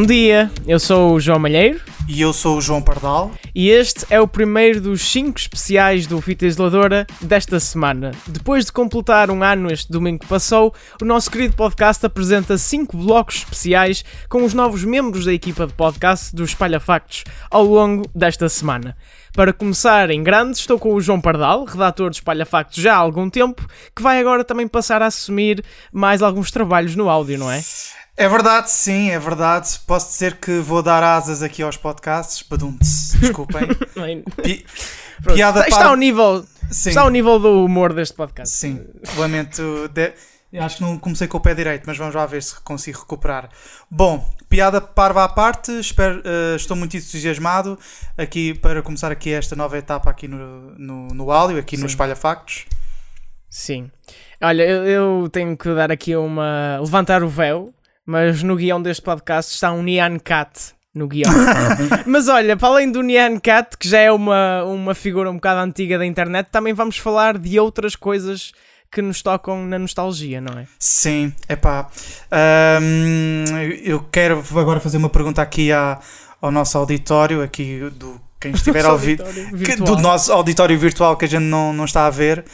Bom dia, eu sou o João Malheiro E eu sou o João Pardal. e este é o primeiro dos 5 especiais do Fita Isoladora desta semana. Depois de completar um ano este domingo que passou, o nosso querido podcast apresenta 5 blocos especiais com os novos membros da equipa de podcast do Espalha Factos ao longo desta semana. Para começar em grande, estou com o João Pardal, redator do Espalha Factos já há algum tempo, que vai agora também passar a assumir mais alguns trabalhos no áudio, não é? É verdade, sim, é verdade. Posso dizer que vou dar asas aqui aos podcasts. Badum-se, desculpem. Pi- Pronto, piada está, par- ao nível, Sim, está ao nível do humor deste podcast. sim. Lamento. de- Acho que não comecei com o pé direito, mas vamos lá ver se consigo recuperar. Bom, piada parva à parte, espero, eh, estou muito entusiasmado aqui para começar aqui esta nova etapa aqui no, no, no áudio, aqui no Sim. Espalha Factos. Sim. Olha, eu, eu tenho que dar aqui uma. levantar o véu, mas no guião deste podcast está um Nyan Cat no guião. mas olha, para além do Nyan Cat, que já é uma, uma figura um bocado antiga da internet, também vamos falar de outras coisas que nos tocam na nostalgia, não é? Sim, epá. Ahm, eu quero agora fazer uma pergunta aqui à, ao nosso auditório, aqui do quem estiver a ouvir. Que- do nosso auditório virtual que a gente não, não está a ver.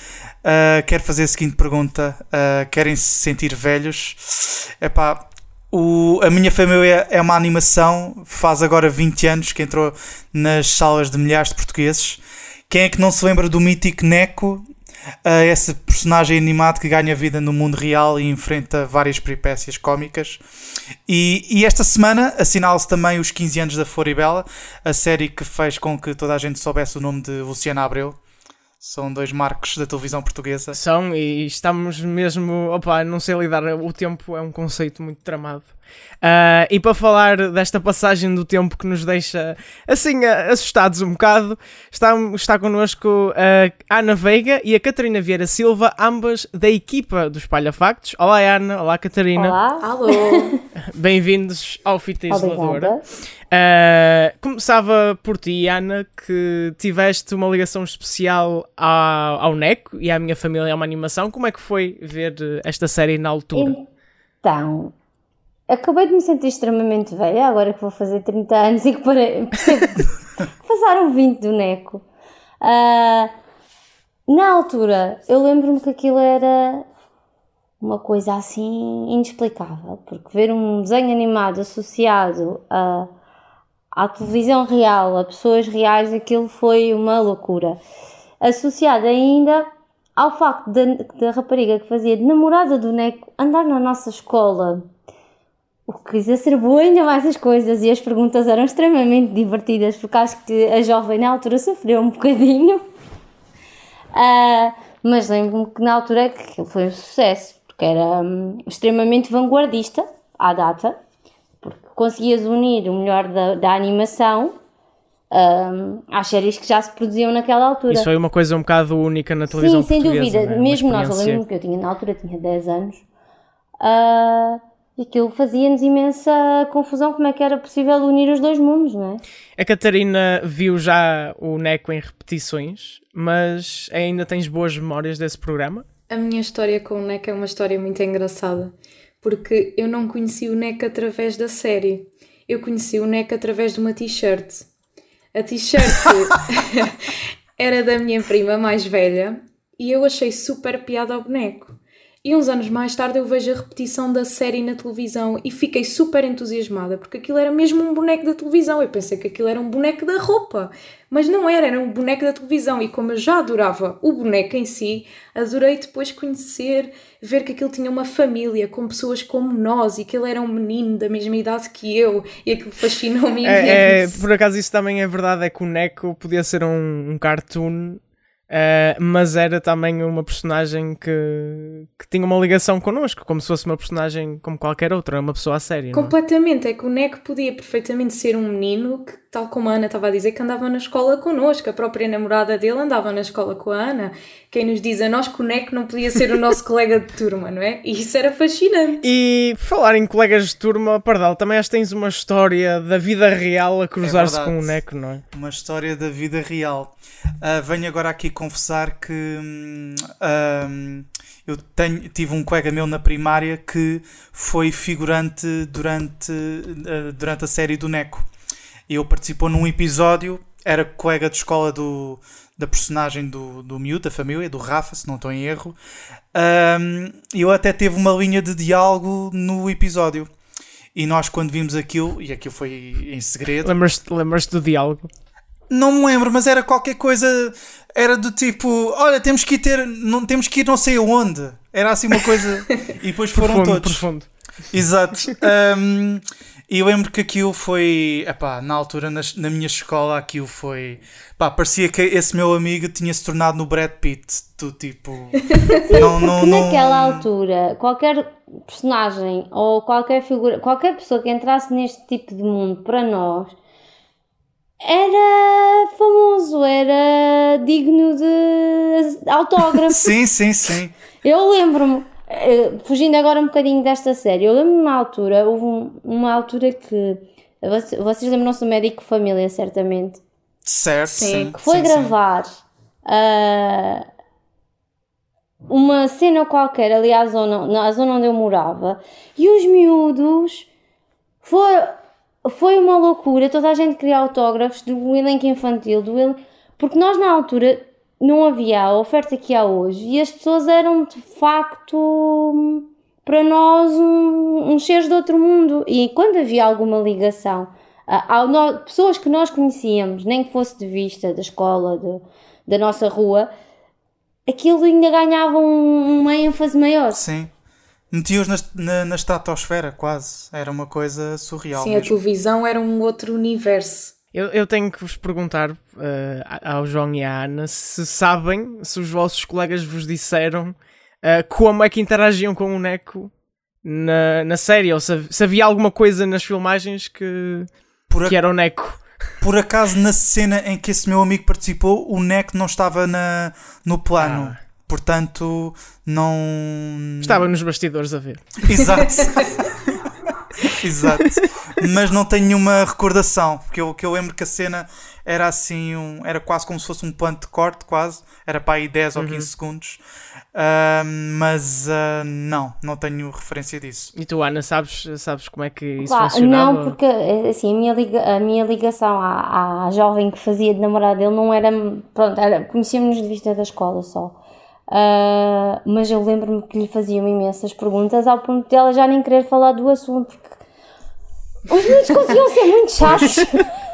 Ah, quero fazer a seguinte pergunta: Ah, querem se sentir velhos? Epá, o, a minha família é uma animação, faz agora 20 anos que entrou nas salas de milhares de portugueses. Quem é que não se lembra do mítico Neco? Ah, esse personagem animado que ganha vida no mundo real e enfrenta várias peripécias cómicas. E, e esta semana assinala-se também os 15 anos da Floribela, a série que fez com que toda a gente soubesse o nome de Luciana Abreu. São dois marcos da televisão portuguesa. São e estamos mesmo. Opa, não sei lidar. O tempo é um conceito muito tramado. Ah, e para falar desta passagem do tempo que nos deixa assim ah, assustados um bocado, está, está connosco a Ana Veiga e a Catarina Vieira Silva, ambas da equipa do Espalha Factos. Olá, Ana. Olá, Catarina. Olá, Alô! Bem-vindos ao Fita Isoladora. Uh, começava por ti, Ana, que tiveste uma ligação especial ao, ao NECO e à minha família é uma animação. Como é que foi ver esta série na altura? Então, acabei de me sentir extremamente velha, agora que vou fazer 30 anos e que parei, passaram 20 do Neco. Ah, na altura, eu lembro-me que aquilo era uma coisa assim inexplicável, porque ver um desenho animado associado a, à televisão real, a pessoas reais, aquilo foi uma loucura. Associado ainda ao facto da, da rapariga que fazia de namorada do Neco andar na nossa escola. Que exacerbou ainda mais as coisas e as perguntas eram extremamente divertidas, porque acho que a jovem na altura sofreu um bocadinho. Ah, mas lembro-me que na altura é que foi um sucesso, porque era hum, extremamente vanguardista à data, porque conseguias unir o melhor da, da animação hum, às séries que já se produziam naquela altura. Isso foi uma coisa um bocado única na televisão Sim, sem dúvida. né? Mesmo nós, eu experiência- lembro que eu tinha na altura, tinha 10 anos, ah, e aquilo fazia-nos imensa confusão como é que era possível unir os dois mundos, não é? A Catarina viu já o NECO em repetições, mas ainda tens boas memórias desse programa? A minha história com o NEC é uma história muito engraçada, porque eu não conheci o NEC através da série. Eu conheci o NEC através de uma t-shirt. A t-shirt era da minha prima mais velha e eu achei super piada ao boneco. E uns anos mais tarde eu vejo a repetição da série na televisão e fiquei super entusiasmada porque aquilo era mesmo um boneco da televisão. Eu pensei que aquilo era um boneco da roupa, mas não era, era um boneco da televisão. E como eu já adorava o boneco em si, adorei depois conhecer, ver que aquilo tinha uma família com pessoas como nós e que ele era um menino da mesma idade que eu e aquilo fascinou-me É, é, imenso. por acaso isso também é verdade, é que o NECO podia ser um, um cartoon, eh, mas era também uma personagem que, que tinha uma ligação connosco, como se fosse uma personagem como qualquer outra, uma pessoa a sério. é? Completamente, é que o Neco podia perfeitamente ser um menino que, tal como a Ana estava a dizer, que andava na escola connosco, a própria namorada dele andava na escola com a Ana. Quem nos diz a nós que o Neco não podia ser o nosso colega de turma, não é? E isso era fascinante. E por falar em colegas de turma, Pardal, também acho que tens uma história da vida real a cruzar-se verdade. com o Neco, não é? Uma história da vida real. Ah, venho agora aqui confessar que hum, hum, eu tenho, tive um colega meu na primária que foi figurante durante, uh, durante a série do Neco. Ele participou num episódio, era colega de escola do, da personagem do, do miúdo, da família, do Rafa, se não estou em erro. Um, eu até teve uma linha de diálogo no episódio. E nós, quando vimos aquilo, e aquilo foi em segredo. Lembras-te lembras do diálogo? Não me lembro, mas era qualquer coisa. Era do tipo: olha, temos que ir ter. Não, temos que ir não sei aonde. Era assim uma coisa. e depois foram profundo, todos. Profundo. Exato. Um, e lembro que aquilo foi. Epá, na altura, na, na minha escola, aquilo foi. Pá, parecia que esse meu amigo tinha se tornado no Brad Pitt. Do tipo. não, não, não... Naquela altura, qualquer personagem ou qualquer figura, qualquer pessoa que entrasse neste tipo de mundo para nós era famoso, era digno de autógrafo. sim, sim, sim. Eu lembro-me, eh, fugindo agora um bocadinho desta série, eu lembro-me uma altura, houve uma altura que vocês lembram-se do médico família, certamente. Certo, sim. sim que foi sim, gravar uh, uma cena qualquer ali à zona, na zona onde eu morava e os miúdos foi, foi uma loucura. Toda a gente queria autógrafos do elenco infantil, do el... porque nós na altura não havia a oferta que há hoje e as pessoas eram de facto para nós um, um seres de outro mundo. E quando havia alguma ligação a, a, pessoas que nós conhecíamos, nem que fosse de vista da escola, de, da nossa rua, aquilo ainda ganhava um, uma ênfase maior. Sim. Metiam-os na, na, na, estratosfera, quase. Era uma coisa surreal. Sim, mesmo. a televisão era um outro universo. Eu, eu tenho que vos perguntar uh, ao João e à Ana se sabem, se os vossos colegas vos disseram uh, como é que interagiam com o Neco na, na série, ou se, se havia alguma coisa nas filmagens que, a... que era o Neco. Por acaso, na cena em que esse meu amigo participou, o Neco não estava na, no plano. Ah. Portanto, não. Estava nos bastidores a ver. Exato. Exato. Mas não tenho nenhuma recordação. Porque eu, que eu lembro que a cena era assim, um, era quase como se fosse um plano de corte, quase. Era para aí 10 uhum. ou 15 segundos. Uh, mas uh, não, não tenho referência disso. E tu, Ana, sabes, sabes como é que isso Pá, funcionava? Não, porque assim, a minha, liga, a minha ligação à, à jovem que fazia de namorada dele não era. Pronto, era, conhecíamos-nos de vista da escola só. Uh, mas eu lembro-me que lhe faziam imensas perguntas ao ponto de ela já nem querer falar do assunto, porque os miúdos conseguiam ser muito chatos.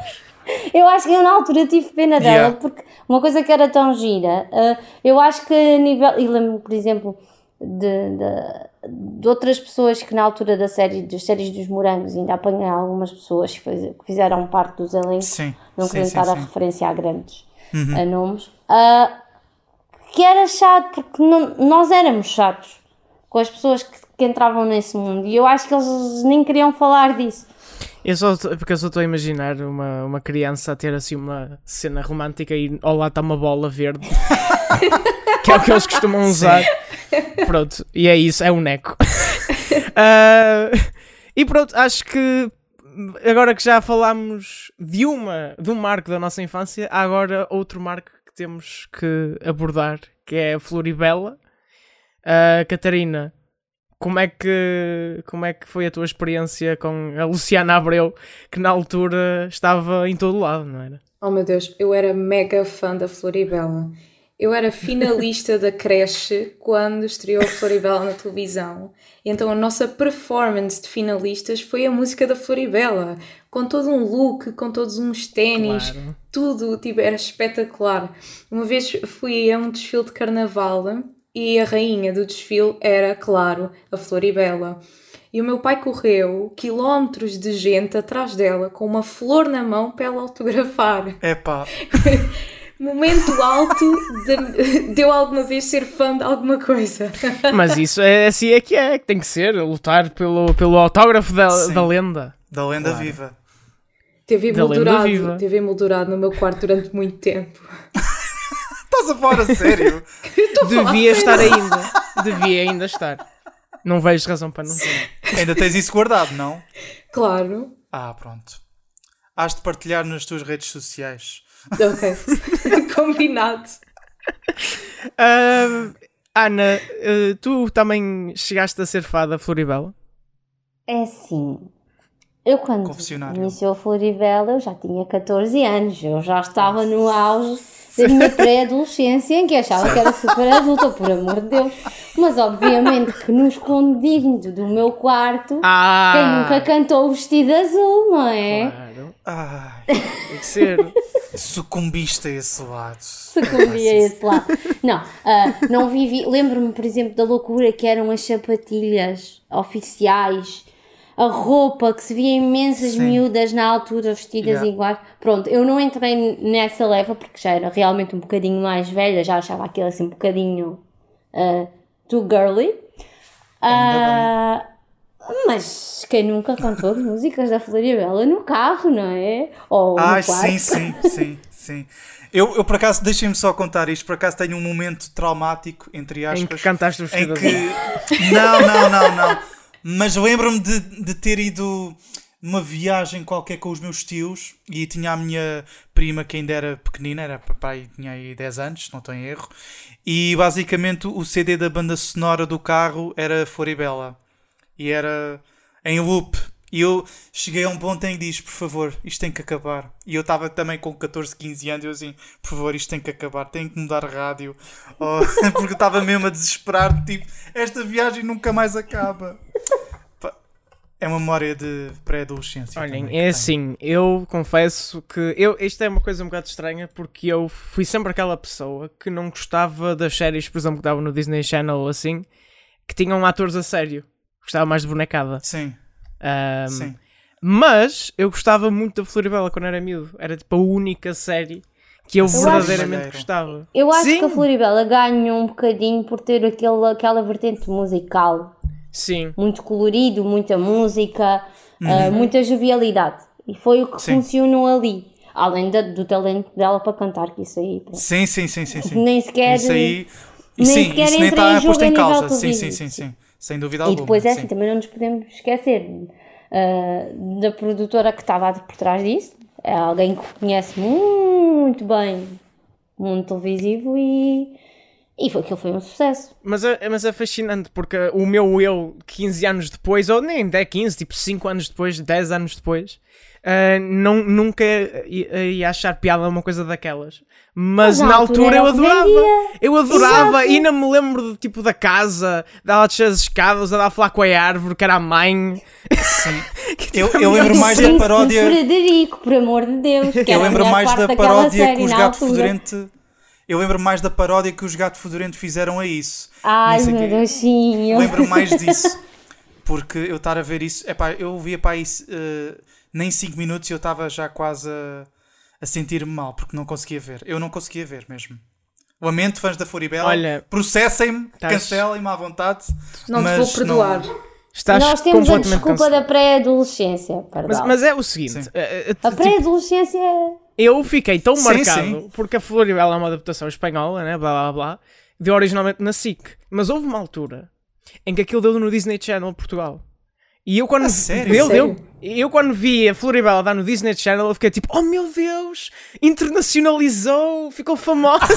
eu acho que eu na altura tive pena dela, yeah. porque uma coisa que era tão gira, uh, eu acho que a nível. E lembro-me, por exemplo, de, de, de, outras pessoas que na altura da série, das séries dos morangos, ainda apanhei algumas pessoas que, fizeram parte dos elencos, sim, não querendo estar a referência a grandes uhum. a nomes. Uh, que era chato, porque não, nós éramos chatos com as pessoas que, que, entravam nesse mundo e eu acho que eles nem queriam falar disso. Eu só, porque eu só estou a imaginar uma, uma criança a ter assim uma cena romântica e ao lado está uma bola verde, que é o que eles costumam usar. Sim. Pronto, e é isso, é um neco. uh, e pronto, acho que agora que já falámos de uma, de um marco da nossa infância, há agora outro marco que temos que abordar, que é a Floribela. Uh, Catarina, como é, que, como é que foi a tua experiência com a Luciana Abreu, que na altura estava em todo lado, não era? Oh meu Deus, eu era mega fã da Floribela. Eu era finalista da creche quando estreou a Floribela na televisão. Então a nossa performance de finalistas foi a música da Floribela, com todo um look, com todos uns ténis, claro. tudo, tipo, era espetacular. Uma vez fui a um desfile de carnaval e a rainha do desfile era, claro, a Floribela. E o meu pai correu quilómetros de gente atrás dela com uma flor na mão para ela autografar. Epá! momento alto de, de, eu alguma vez ser fã de alguma coisa. Mas isso é assim é que é, que tem que ser, lutar pelo, pelo autógrafo da, da lenda. Da lenda claro. viva. Teve emoldurado, teve emoldurado no meu quarto durante muito tempo. Estás a falar a sério? Devia estar ainda. Devia ainda estar. Não vejo razão para não ter. Ainda tens isso guardado, não? Claro. Ah, pronto. Has de partilhar nas tuas redes sociais. Ok. Combinado. Uh, Ana, eh, tu também chegaste a ser fada Floribela? É assim. Eu quando iniciou a Floribela, eu já tinha 14 anos. Eu já estava no auge da minha pré-adolescência, em que achava que era super adulta, por amor de Deus. Mas obviamente que no escondido do meu quarto, Ah! quem nunca cantou o vestido azul, não é? Claro, Ai, tem que ser. sucumbiste a esse lado. Sucumbi a esse lado. Não, ah, não vivi. Lembro-me, por exemplo, da loucura que eram as sapatilhas oficiais, a roupa que se via imensas Sim. miúdas na altura vestidas Yeah. iguais. Pronto, eu não entrei nessa leva porque já era realmente um bocadinho mais velha, já achava aquilo assim um bocadinho ah, too girly. Ah, mas quem nunca cantou as músicas da Floribela no carro, não é? Ou Ai, no quarto. sim, sim, sim, sim. Eu, eu por acaso, deixem-me só contar isto, por acaso tenho um momento traumático, entre aspas, Em que cantaste o em que. Não, não, não, não. Mas lembro-me de, de ter ido numa viagem qualquer com os meus tios e tinha a minha prima que ainda era pequenina, era papai, tinha aí 10 anos, não estou em erro, e basicamente o CD da banda sonora do carro era Floribela e era em loop. E eu cheguei a um ponto em que diz, por favor, isto tem que acabar. E eu estava também com 14, 15 anos, e eu assim, por favor, isto tem que acabar, tem que mudar rádio. Oh, porque eu estava mesmo a desesperar, tipo, esta viagem nunca mais acaba. É uma memória de pré-adolescência. Olhem, é assim, eu confesso que eu, isto é uma coisa um bocado estranha porque eu fui sempre aquela pessoa que não gostava das séries, por exemplo, que davam no Disney Channel ou assim, que tinham atores a sério. Gostava mais de bonecada. Sim, Ahm, sim. Mas eu gostava muito da Floribela quando era miúdo. Era tipo a única série que eu Eu verdadeiramente gostava. Eu acho Sim. que a Floribela ganha um bocadinho por ter aquele, aquela vertente musical. Sim. Muito colorido, muita música, ah, muita jovialidade. E foi o que Uhum. Sim. funcionou ali. Além da- do talento dela para cantar, que isso aí pronto, Sim, sim, sim, sim, sim. nem sequer. Isso aí. nem sim, sequer isso nem em está posto em nível causa. Sim, sim, sim, sim. Sem dúvida E alguma. depois é sim. assim, também não nos podemos esquecer ah, da produtora que estava por trás disso. É alguém que conhece muito bem o mundo televisivo e, e foi, aquilo foi um sucesso. Mas é, mas é fascinante porque o meu eu, 15 anos depois, ou nem 10, 15, tipo 5 anos depois, 10 anos depois, ah, não, nunca ia, ia achar piada uma coisa daquelas. Mas, Mas na altura altura eu adorava. Eu adorava, Exato. e ainda me lembro do tipo da casa, dela descer as escadas, a dar a falar com a árvore, que era a mãe. Sim. Eu, eu lembro mais da paródia. Frederico, por amor de Deus. que Eu lembro mais da paródia que os na Gato altura. Fedorento. Eu lembro mais da paródia que os Gato Fedorento fizeram a isso. Ai, meu quê. Deus, sim. eu- Lembro mais disso. Porque eu estar a ver isso. Epá, eu via para isso eh, nem 5 minutos e eu estava já quase a, a sentir-me mal porque não conseguia ver. Eu não conseguia ver mesmo. Lamento, fãs da Floribela. Olha, processem-me, estás- cancelem-me à vontade. Não te vou perdoar. Estás Nós temos a desculpa cancelado. da pré-adolescência. Mas, mas é o seguinte, eh, eh, A tipo, pré-adolescência é. Eu fiquei tão Sim, marcado sim. porque a Floribela é uma adaptação espanhola, né? Blá blá blá, deu originalmente na SIC. Mas houve uma altura em que aquilo deu no Disney Channel Portugal. E eu quando A sério? deu, Sério? deu. Eu quando vi a Floribela dar no Disney Channel, eu fiquei tipo, oh meu Deus, internacionalizou, ficou famosa.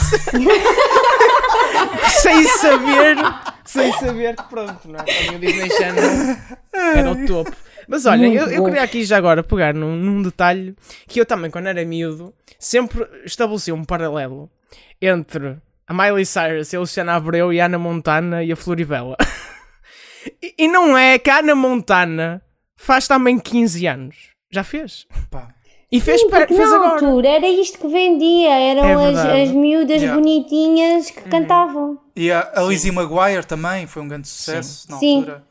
sem saber, sem saber que pronto, não é? O Disney Channel era o topo. Mas olha, eu, eu queria aqui já agora pegar num, num detalhe que eu também, quando era miúdo, sempre estabeleci um paralelo entre a Miley Cyrus, a Luciana Abreu e a Ana Montana e a Floribela. e, e não é que a Ana Montana faz também 15 anos. Já fez. Pá. E fez, Sim, porque fez na agora. altura era isto que vendia. Eram É as, as miúdas Yeah. bonitinhas que cantavam. E a, a Lizzie Maguire também foi um grande sucesso na Sim. altura.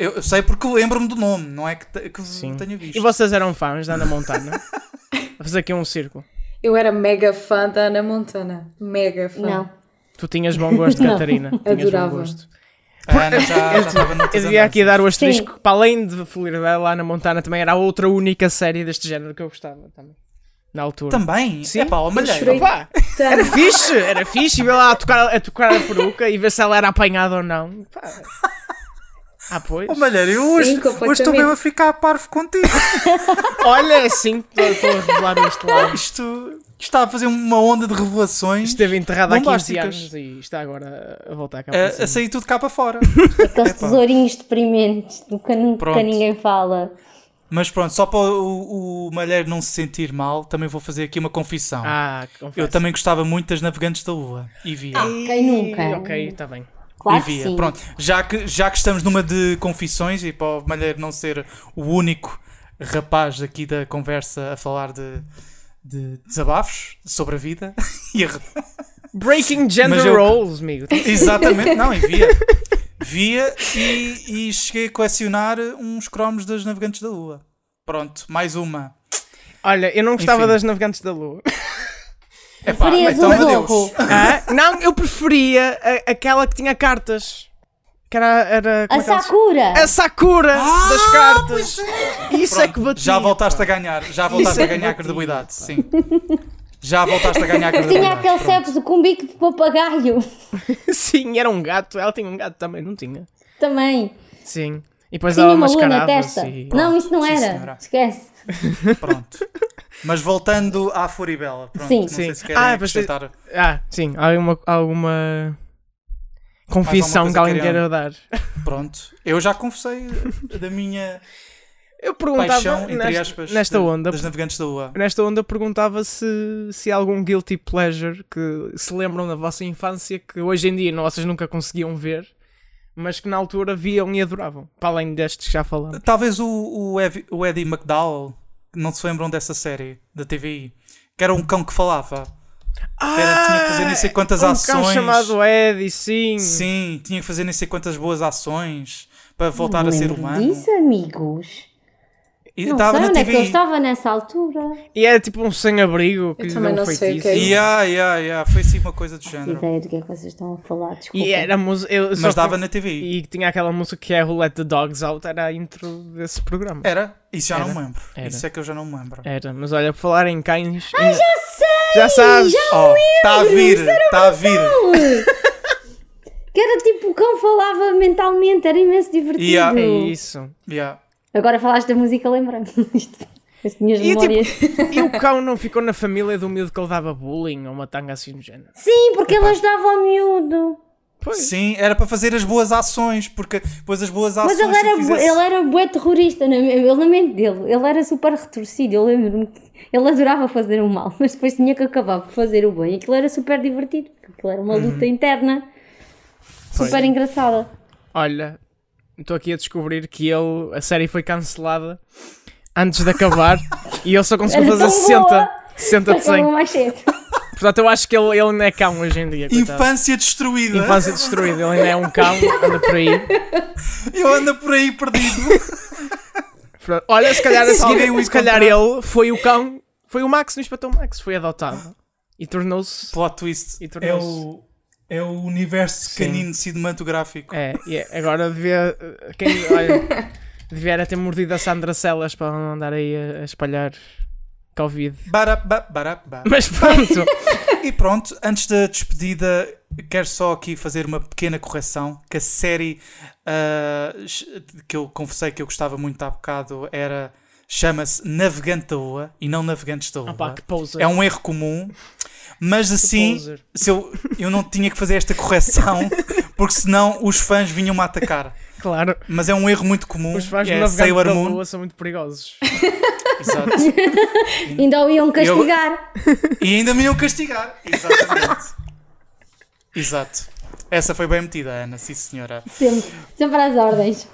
Eu, eu sei porque lembro-me do nome, não é que, te- que Sim. tenha visto. E vocês eram fãs da Ana Montana? Vou fazer aqui um círculo. Eu era mega fã da Ana Montana. Mega fã. Não. Tu tinhas bom gosto, Não. Catarina. Tinhas Adorava. bom gosto. A Ana já, já estava noutras Eu devia aqui dar o asterisco para além de Floribela, a Ana Montana também era a outra única série deste género que eu gostava também. Na altura. Também? Sim. É pá, ó, malheiro. era fixe, era fixe. E ver lá a tocar, a tocar a peruca e ver se ela era apanhada ou não. Pá, Ah, pois. Oh, Malheiro, eu Sim, hoje, hoje completamente. estou mesmo a ficar parvo contigo. Olha, é assim, estou a revelar este lado. Isto, isto está a fazer uma onda de revelações Esteve enterrado há 15 Bombásticas. anos e está agora a voltar cá para a, a sair tudo cá para fora. Aqueles tesourinhos deprimentes do que nunca ninguém fala. Mas pronto, só para o, o Malheiro não se sentir mal, também vou fazer aqui uma confissão. Ah, confesso. eu também gostava muito das Navegantes da Lua. E via. Quem nunca? Ok, está bem. Claro e que via. sim. Pronto, já que, já que estamos numa de confissões e para o Malheiro não ser o único rapaz aqui da conversa a falar de, de desabafos sobre a vida e a Breaking gender eu- roles, amigo. Exatamente, não, e via. Via e, e cheguei a colecionar uns cromos das Navegantes da Lua. Pronto, mais uma. Olha, eu não gostava Enfim. das Navegantes da Lua. Epá, Preferias então adeus. Zorro. Ah, não, eu preferia a- aquela que tinha cartas. Que era. era como A é que ela se- Sakura! A Sakura Ah, das cartas. Isso é que batia. já voltaste a ganhar, já voltaste Isso é a ganhar credibilidade, sim. Já voltaste a ganhar credibilidade. Tinha aquele pronto. septo com bico de papagaio Sim, era um gato. Ela tinha um gato também, não tinha? também. Sim. E depois Tinha ela uma lua na testa. E... Não, isso não Sim, era. senhora. Esquece. Pronto. Mas voltando à Furibela, pronto, Sim. não sei Sim. se querem Ah, acrescentar. Ah, sim. Alguma, alguma confissão que alguém queira dar. Pronto, eu já confessei da minha Eu perguntava paixão, entre nesta, aspas, nesta de- onda. das Navegantes da Lua. Nesta onda perguntava se, se há algum guilty pleasure que se lembram da vossa infância que hoje em dia vocês nunca conseguiam ver, mas que na altura viam e adoravam. Para além destes que já falamos. Talvez o, o, o Eddie McDowell, não se lembram dessa série da TVI, que era um cão que falava. Que era- tinha que fazer nem sei quantas um ações. cão chamado Eddie, sim. Sim, tinha que fazer nem sei quantas boas ações para voltar Não a ser humano. disso, amigos. E Não estava sei na onde é que eu estava nessa altura. E era tipo um sem-abrigo que Eu lhe também deu um não sei o que é isso. Yeah, yeah, yeah. Foi assim uma coisa do Não género. ideia do que é que vocês estão a falar, desculpa. E era música. eu só Mas dava na TVI. E tinha aquela música que é Who Let the Dogs Out, era a intro desse programa. Era? Isso já não me lembro. Era. Isso é que eu já não me lembro. Era, mas olha, por falar em cães. Ah, já sei! Já sabes! Oh, está a vir, está a vir. Que era tipo, o cão falava mentalmente, era imenso divertido. Yeah. É isso. Yeah. Agora falaste da música, lembrei-me. Isto, As minhas E, tipo, memórias. E o cão não ficou na família do miúdo que ele dava bullying ou uma tanga assim do género? Sim, porque ele ajudava ao miúdo. Pois. Sim, era para fazer as boas ações, porque depois as boas ações. Mas ele era, fizesse- ele era bué terrorista, na- eu na mente dele. Ele era super retorcido, eu lembro-me. que Ele adorava fazer o mal, mas depois tinha que acabar por fazer o bem. Aquilo era super divertido, porque aquilo era uma Uhum. luta interna. Super engraçada. Olha, estou aqui a descobrir que ele, a série foi cancelada antes de acabar e ele só conseguiu fazer tão 60, boa. 60 de 100. Acabou mais cedo. Portanto, eu acho que ele, ele não é cão hoje em dia. coitado. Infância destruída. Infância destruída, ele ainda é um cão, anda por aí. Eu ando por aí perdido. Portanto, Olha, se calhar a Se seguir, se calhar ele foi o cão, foi o Max no Inspetor Max, foi adotado e tornou-se. Plot twist. E É tornou-se- o, é o universo Sim. canino cinematográfico. É, e é, agora devia. Quem, olha, devia ter mordido a Sandra Celas para não andar aí a, a espalhar Covid. Barabá, barabá. Mas pronto, E pronto, antes da despedida, quero só aqui fazer uma pequena correção. Que a série ah, que eu confessei que eu gostava muito há bocado era. Chama-se Navegante da Lua e não Navegantes da Lua. Opa, que poser. É um erro comum, mas assim, se eu, eu não tinha que fazer esta correção, porque senão os fãs vinham-me atacar. Claro, Mas é um erro muito comum. os fãs é do Navegante Sailor da Moon. Lua são muito perigosos. Exato. Ainda o iam castigar. E ainda me iam castigar. Exatamente. Exato. Essa foi bem metida, Ana, sim senhora. Sempre, sempre às ordens.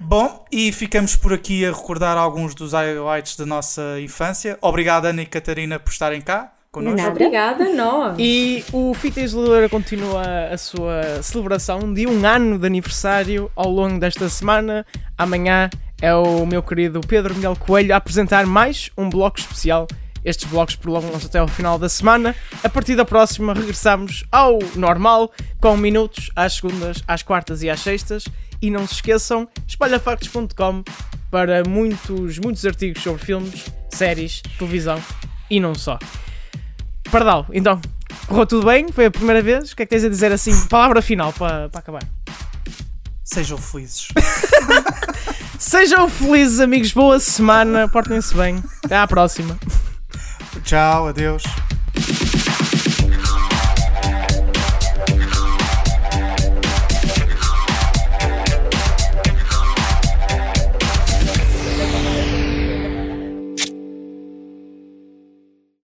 Bom, e ficamos por aqui a recordar alguns dos highlights da nossa infância. Obrigado, Ana e Catarina, por estarem cá connosco. Nada. Obrigada, nós. E o Fita Isoladora continua a sua celebração de um ano de aniversário ao longo desta semana. Amanhã é o meu querido Pedro Miguel Coelho a apresentar mais um bloco especial. Estes blocos prolongam-se até ao final da semana. A partir da próxima regressamos ao normal, com minutos às segundas, às quartas e às sextas. E não se esqueçam, espalhafactos.com para muitos, muitos artigos sobre filmes, séries, televisão e não só. Pardal, então, correu tudo bem? Foi a primeira vez? O que é que tens a dizer assim? Palavra final para, para acabar. Sejam felizes. Sejam felizes, amigos. Boa semana. Portem-se bem. Até à próxima. Tchau, adeus.